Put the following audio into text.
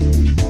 Música